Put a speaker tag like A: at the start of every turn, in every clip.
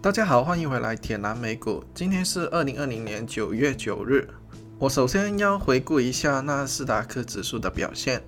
A: 大家好，欢迎回来铁蓝美股。今天是二零二零年九月九日。我首先要回顾一下纳斯达克指数的表现。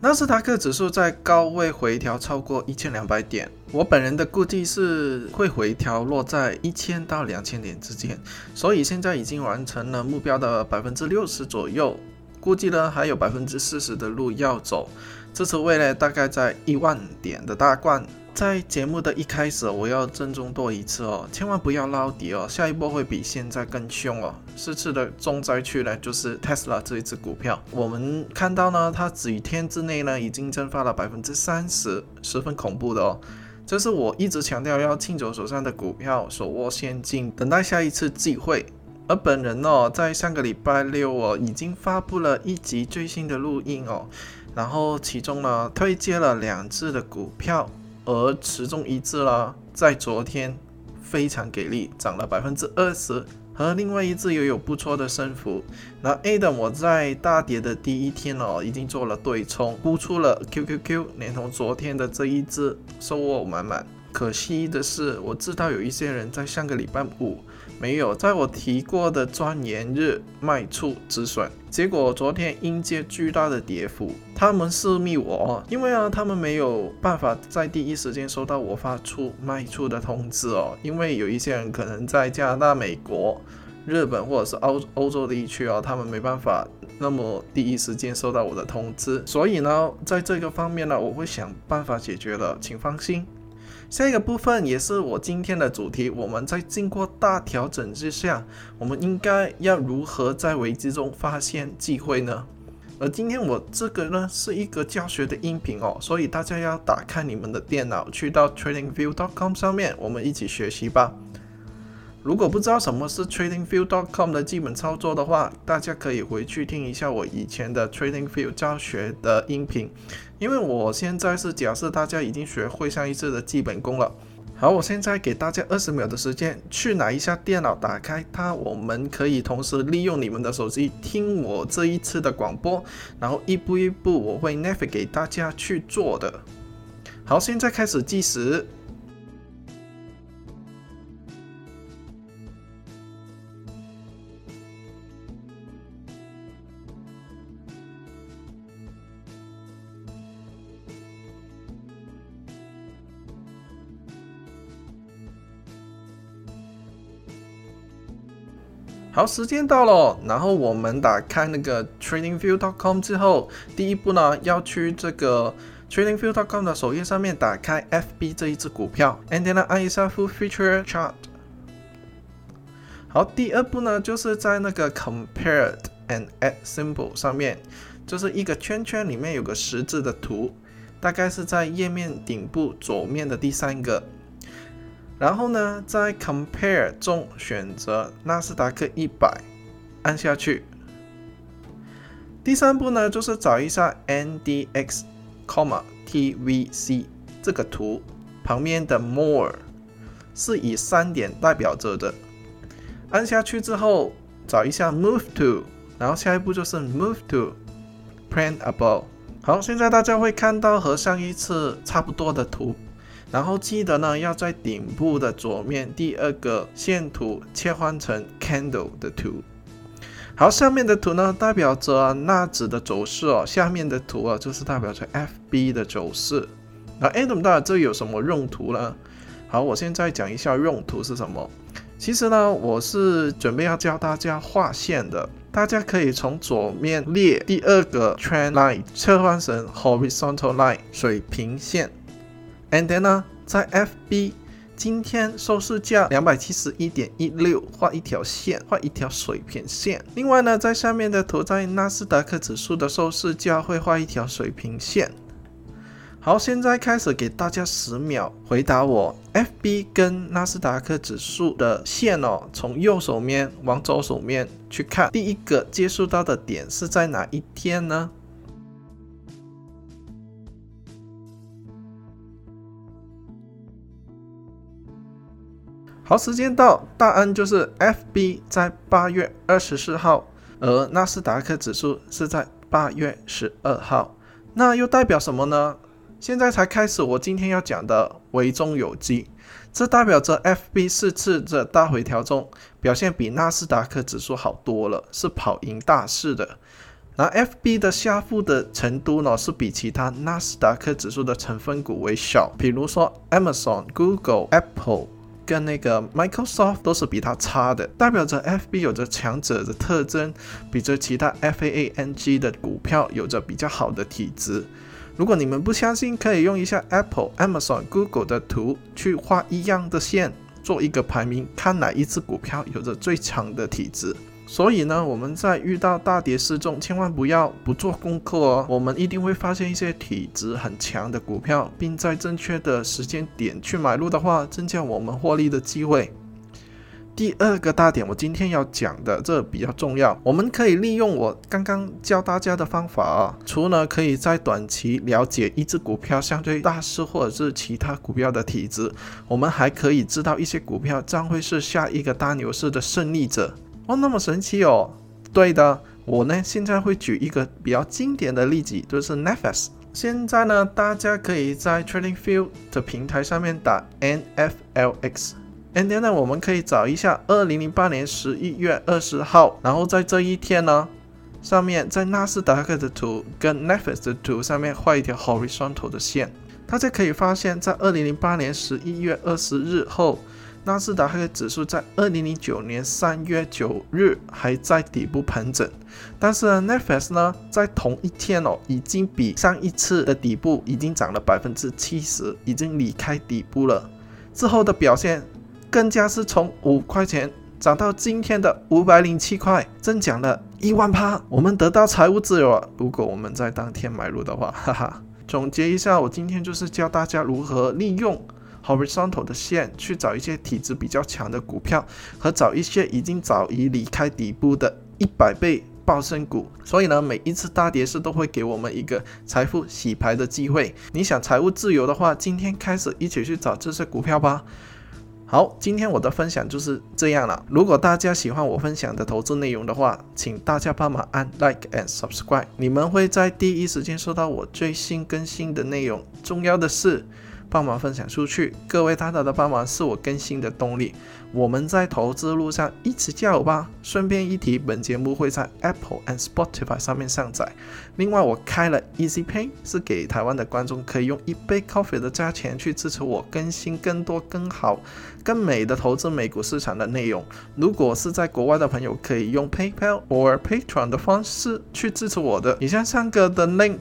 A: 纳斯达克指数在高位回调超过一千两百点，我本人的估计是会回调落在一千到两千点之间，所以现在已经完成了目标的百分之六十左右，估计呢还有百分之四十的路要走。这次位呢大概在一万点的大关。在节目的一开始，我要郑重多一次哦，千万不要捞底哦，下一波会比现在更凶哦。这次的重灾区呢，就是 Tesla 这一只股票。我们看到呢，它几天之内呢，已经蒸发了百分之三十，十分恐怖的哦。这是我一直强调要清走手上的股票，手握现金，等待下一次机会。而本人哦，在上个礼拜六哦，已经发布了一集最新的录音哦，然后其中呢，推荐了两只的股票。而其中一只啦，在昨天非常给力，涨了百分之二十，和另外一只也有不错的升幅。那 A 的我在大跌的第一天哦，已经做了对冲，估出了 QQQ，连同昨天的这一只收获满满。可惜的是，我知道有一些人在上个礼拜五没有在我提过的钻研日卖出止损，结果昨天迎接巨大的跌幅。他们私密我，因为啊，他们没有办法在第一时间收到我发出卖出的通知哦，因为有一些人可能在加拿大、美国、日本或者是欧欧洲地区哦，他们没办法那么第一时间收到我的通知，所以呢，在这个方面呢，我会想办法解决的，请放心。下一个部分也是我今天的主题。我们在经过大调整之下，我们应该要如何在危机中发现机会呢？而今天我这个呢是一个教学的音频哦，所以大家要打开你们的电脑，去到 TradingView.com 上面，我们一起学习吧。如果不知道什么是 TradingView.com 的基本操作的话，大家可以回去听一下我以前的 TradingView 教学的音频，因为我现在是假设大家已经学会上一次的基本功了。好，我现在给大家二十秒的时间去拿一下电脑，打开它，我们可以同时利用你们的手机听我这一次的广播，然后一步一步我会 navigate 给大家去做的。好，现在开始计时。好，时间到了，然后我们打开那个 TradingView.com 之后，第一步呢要去这个 TradingView.com 的首页上面打开 FB 这一只股票，and then 按一下 Full Feature Chart。好，第二步呢就是在那个 Compared and Add Symbol 上面，就是一个圈圈里面有个十字的图，大概是在页面顶部左面的第三个。然后呢，在 Compare 中选择纳斯达克一百，按下去。第三步呢，就是找一下 NDX, comma TVC 这个图旁边的 More 是以三点代表着的。按下去之后，找一下 Move to，然后下一步就是 Move to Print Above。好，现在大家会看到和上一次差不多的图。然后记得呢，要在顶部的左面第二个线图切换成 candle 的图。好，上面的图呢代表着纳指的走势哦，下面的图啊就是代表着 FB 的走势。那 Adam 大这有什么用途呢？好，我现在讲一下用途是什么。其实呢，我是准备要教大家画线的，大家可以从左面列第二个 trend line 切换成 horizontal line 水平线。And then 呢，在 FB 今天收市价两百七十一点一六，画一条线，画一条水平线。另外呢，在下面的图，在纳斯达克指数的收市价会画一条水平线。好，现在开始给大家十秒回答我，FB 跟纳斯达克指数的线哦，从右手面往左手面去看，第一个接触到的点是在哪一天呢？好，时间到，答案就是 FB 在八月二十四号，而纳斯达克指数是在八月十二号。那又代表什么呢？现在才开始，我今天要讲的，为中有机。这代表着 FB 四次的大回调中表现比纳斯达克指数好多了，是跑赢大市的。那 FB 的下幅的程度呢，是比其他纳斯达克指数的成分股为小，比如说 Amazon、Google、Apple 跟那个 Microsoft 都是比它差的，代表着 FB 有着强者的特征，比着其他 FAANG 的股票有着比较好的体质。如果你们不相信，可以用一下 Apple、Amazon、Google 的图去画一样的线，做一个排名，看哪一只股票有着最强的体质。所以呢，我们在遇到大跌失重，千万不要不做功课哦。我们一定会发现一些体质很强的股票，并在正确的时间点去买入的话，增加我们获利的机会。第二个大点，我今天要讲的这比较重要。我们可以利用我刚刚教大家的方法啊，除了可以在短期了解一只股票相对大势或者是其他股票的体质，我们还可以知道一些股票将会是下一个大牛市的胜利者。哦，那么神奇哦！对的，我呢现在会举一个比较经典的例子，就是 Netflix。现在呢，大家可以在 Trading Field 的平台上面打 NFLX。今天呢，我们可以找一下二零零八年十一月二十号，然后在这一天呢，上面在纳斯达克的图跟 Netflix 的图上面画一条 horizontal 的线，大家可以发现，在二零零八年十一月二十日后，纳斯达克指数在二零零九年三月九日还在底部盘整，但是呢，Netflix 呢，在同一天哦，已经比上一次的底部已经涨了百分之七十，已经离开底部了，之后的表现。更加是从五块钱涨到今天的五百零七块，增长了一万趴，我们得到财务自由了。如果我们在当天买入的话，哈哈。总结一下，我今天就是教大家如何利用 horizontal 的线去找一些体质比较强的股票，和找一些已经早已离开底部的一百倍暴升股。所以呢，每一次大跌市都会给我们一个财富洗牌的机会。你想财务自由的话，今天开始一起去找这些股票吧。好，今天我的分享就是这样了。如果大家喜欢我分享的投资内容的话，请大家帮忙按 like and subscribe，你们会在第一时间收到我最新更新的内容。重要的是。帮忙分享出去，各位大大的帮忙是我更新的动力。我们在投资路上一起加油吧！顺便一提，本节目会在 Apple and Spotify 上面上载。另外，我开了 Easy Pay，是给台湾的观众可以用一杯 coffee 的价钱去支持我更新更多、更好、更美的投资美股市场的内容。如果是在国外的朋友，可以用 PayPal 或 Patreon 的方式去支持我的。以上三个的 link。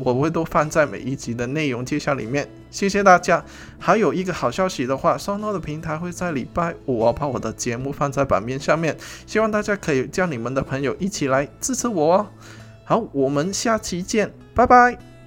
A: 我会都放在每一集的内容介绍里面，谢谢大家。还有一个好消息的话 s o n o 的平台会在礼拜五把我的节目放在版面上面，希望大家可以叫你们的朋友一起来支持我哦。好，我们下期见，拜拜。